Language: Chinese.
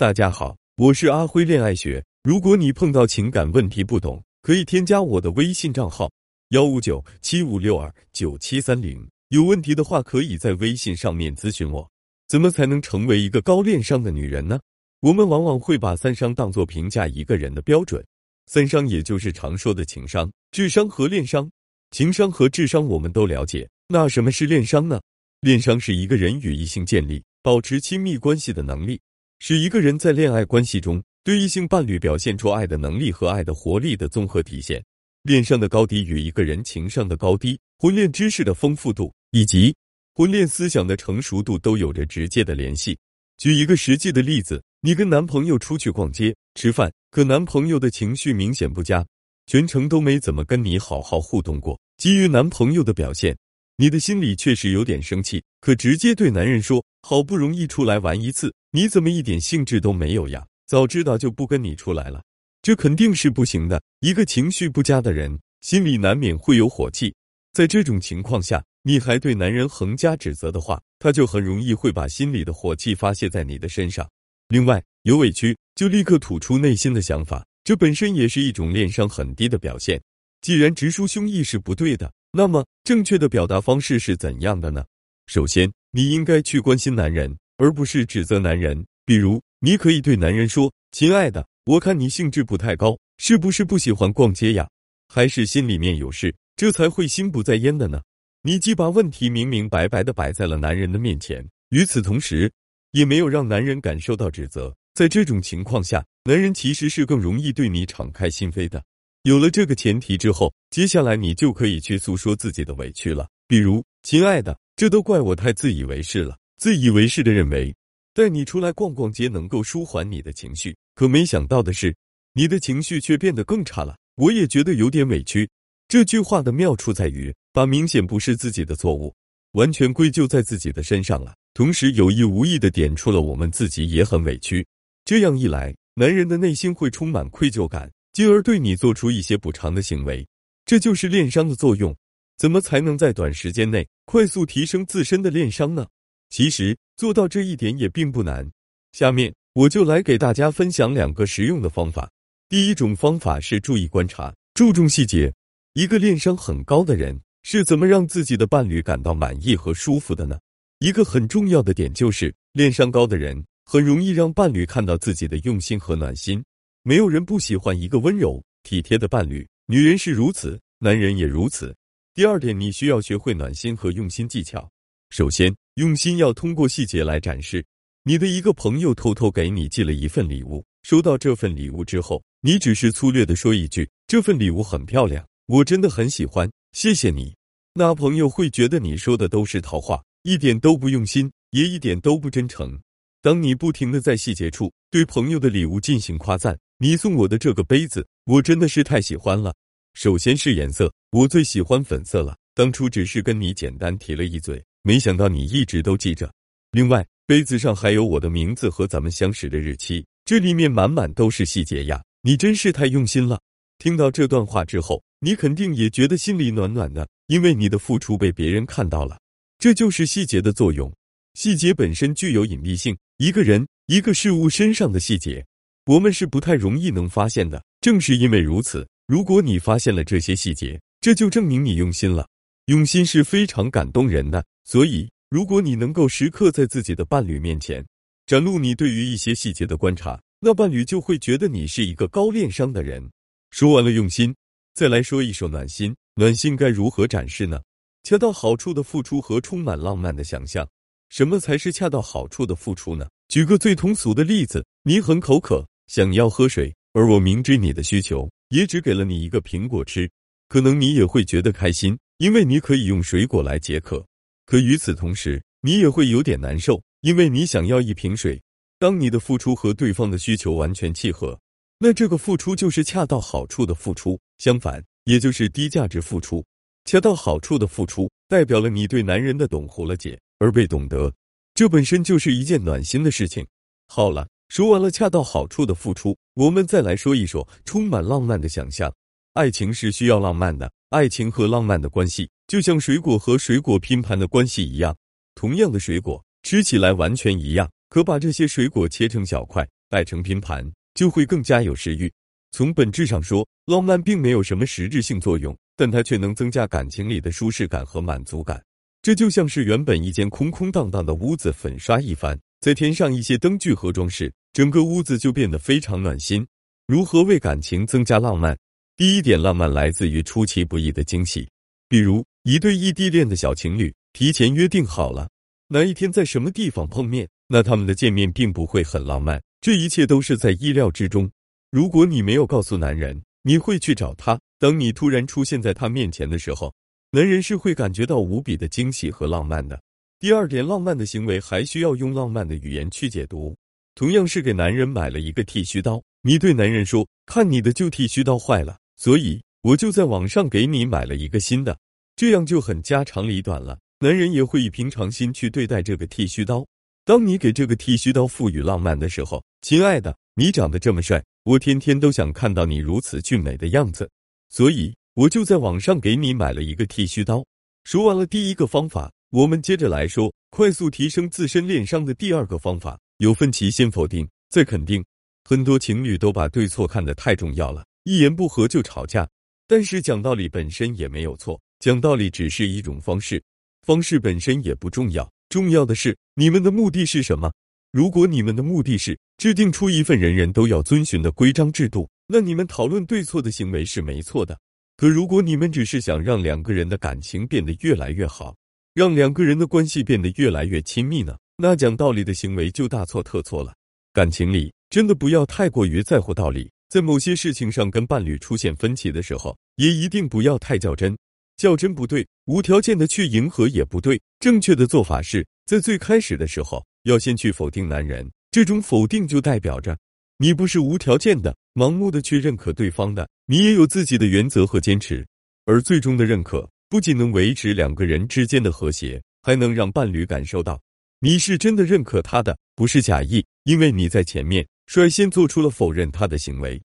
大家好，我是阿辉恋爱学。如果你碰到情感问题不懂，可以添加我的微信账号幺五九七五六二九七三零。有问题的话，可以在微信上面咨询我。怎么才能成为一个高恋商的女人呢？我们往往会把三商当做评价一个人的标准。三商也就是常说的情商、智商和恋商。情商和智商我们都了解，那什么是恋商呢？恋商是一个人与异性建立、保持亲密关系的能力。是一个人在恋爱关系中对异性伴侣表现出爱的能力和爱的活力的综合体现。恋上的高低与一个人情商的高低、婚恋知识的丰富度以及婚恋思想的成熟度都有着直接的联系。举一个实际的例子，你跟男朋友出去逛街、吃饭，可男朋友的情绪明显不佳，全程都没怎么跟你好好互动过。基于男朋友的表现。你的心里确实有点生气，可直接对男人说：“好不容易出来玩一次，你怎么一点兴致都没有呀？早知道就不跟你出来了。”这肯定是不行的。一个情绪不佳的人，心里难免会有火气。在这种情况下，你还对男人横加指责的话，他就很容易会把心里的火气发泄在你的身上。另外，有委屈就立刻吐出内心的想法，这本身也是一种恋商很低的表现。既然直抒胸臆是不对的。那么，正确的表达方式是怎样的呢？首先，你应该去关心男人，而不是指责男人。比如，你可以对男人说：“亲爱的，我看你兴致不太高，是不是不喜欢逛街呀？还是心里面有事，这才会心不在焉的呢？”你既把问题明明白白的摆在了男人的面前，与此同时，也没有让男人感受到指责。在这种情况下，男人其实是更容易对你敞开心扉的。有了这个前提之后，接下来你就可以去诉说自己的委屈了。比如，亲爱的，这都怪我太自以为是了。自以为是的认为带你出来逛逛街能够舒缓你的情绪，可没想到的是，你的情绪却变得更差了。我也觉得有点委屈。这句话的妙处在于，把明显不是自己的错误，完全归咎在自己的身上了，同时有意无意的点出了我们自己也很委屈。这样一来，男人的内心会充满愧疚感。进而对你做出一些补偿的行为，这就是恋商的作用。怎么才能在短时间内快速提升自身的恋商呢？其实做到这一点也并不难。下面我就来给大家分享两个实用的方法。第一种方法是注意观察，注重细节。一个恋商很高的人是怎么让自己的伴侣感到满意和舒服的呢？一个很重要的点就是，恋商高的人很容易让伴侣看到自己的用心和暖心。没有人不喜欢一个温柔体贴的伴侣，女人是如此，男人也如此。第二点，你需要学会暖心和用心技巧。首先，用心要通过细节来展示。你的一个朋友偷偷给你寄了一份礼物，收到这份礼物之后，你只是粗略的说一句：“这份礼物很漂亮，我真的很喜欢，谢谢你。”那朋友会觉得你说的都是套话，一点都不用心，也一点都不真诚。当你不停的在细节处对朋友的礼物进行夸赞。你送我的这个杯子，我真的是太喜欢了。首先是颜色，我最喜欢粉色了。当初只是跟你简单提了一嘴，没想到你一直都记着。另外，杯子上还有我的名字和咱们相识的日期，这里面满满都是细节呀！你真是太用心了。听到这段话之后，你肯定也觉得心里暖暖的，因为你的付出被别人看到了。这就是细节的作用。细节本身具有隐蔽性，一个人、一个事物身上的细节。我们是不太容易能发现的，正是因为如此，如果你发现了这些细节，这就证明你用心了。用心是非常感动人的，所以如果你能够时刻在自己的伴侣面前展露你对于一些细节的观察，那伴侣就会觉得你是一个高恋商的人。说完了用心，再来说一说暖心。暖心该如何展示呢？恰到好处的付出和充满浪漫的想象。什么才是恰到好处的付出呢？举个最通俗的例子，你很口渴。想要喝水，而我明知你的需求，也只给了你一个苹果吃，可能你也会觉得开心，因为你可以用水果来解渴。可与此同时，你也会有点难受，因为你想要一瓶水。当你的付出和对方的需求完全契合，那这个付出就是恰到好处的付出。相反，也就是低价值付出。恰到好处的付出，代表了你对男人的懂和了解，而被懂得，这本身就是一件暖心的事情。好了。说完了恰到好处的付出，我们再来说一说充满浪漫的想象。爱情是需要浪漫的，爱情和浪漫的关系就像水果和水果拼盘的关系一样。同样的水果吃起来完全一样，可把这些水果切成小块，摆成拼盘，就会更加有食欲。从本质上说，浪漫并没有什么实质性作用，但它却能增加感情里的舒适感和满足感。这就像是原本一间空空荡荡的屋子，粉刷一番，再添上一些灯具和装饰，整个屋子就变得非常暖心。如何为感情增加浪漫？第一点，浪漫来自于出其不意的惊喜，比如一对异地恋的小情侣提前约定好了哪一天在什么地方碰面，那他们的见面并不会很浪漫，这一切都是在意料之中。如果你没有告诉男人你会去找他，当你突然出现在他面前的时候。男人是会感觉到无比的惊喜和浪漫的。第二点，浪漫的行为还需要用浪漫的语言去解读。同样是给男人买了一个剃须刀，你对男人说：“看你的旧剃须刀坏了，所以我就在网上给你买了一个新的。”这样就很家长里短了。男人也会以平常心去对待这个剃须刀。当你给这个剃须刀赋予浪漫的时候，亲爱的，你长得这么帅，我天天都想看到你如此俊美的样子，所以。我就在网上给你买了一个剃须刀。说完了第一个方法，我们接着来说快速提升自身恋商的第二个方法：有分歧先否定再肯定。很多情侣都把对错看得太重要了，一言不合就吵架。但是讲道理本身也没有错，讲道理只是一种方式，方式本身也不重要。重要的是你们的目的是什么。如果你们的目的是制定出一份人人都要遵循的规章制度，那你们讨论对错的行为是没错的。可如果你们只是想让两个人的感情变得越来越好，让两个人的关系变得越来越亲密呢？那讲道理的行为就大错特错了。感情里真的不要太过于在乎道理，在某些事情上跟伴侣出现分歧的时候，也一定不要太较真。较真不对，无条件的去迎合也不对。正确的做法是在最开始的时候要先去否定男人，这种否定就代表着。你不是无条件的、盲目的去认可对方的，你也有自己的原则和坚持。而最终的认可，不仅能维持两个人之间的和谐，还能让伴侣感受到你是真的认可他的，不是假意。因为你在前面率先做出了否认他的行为。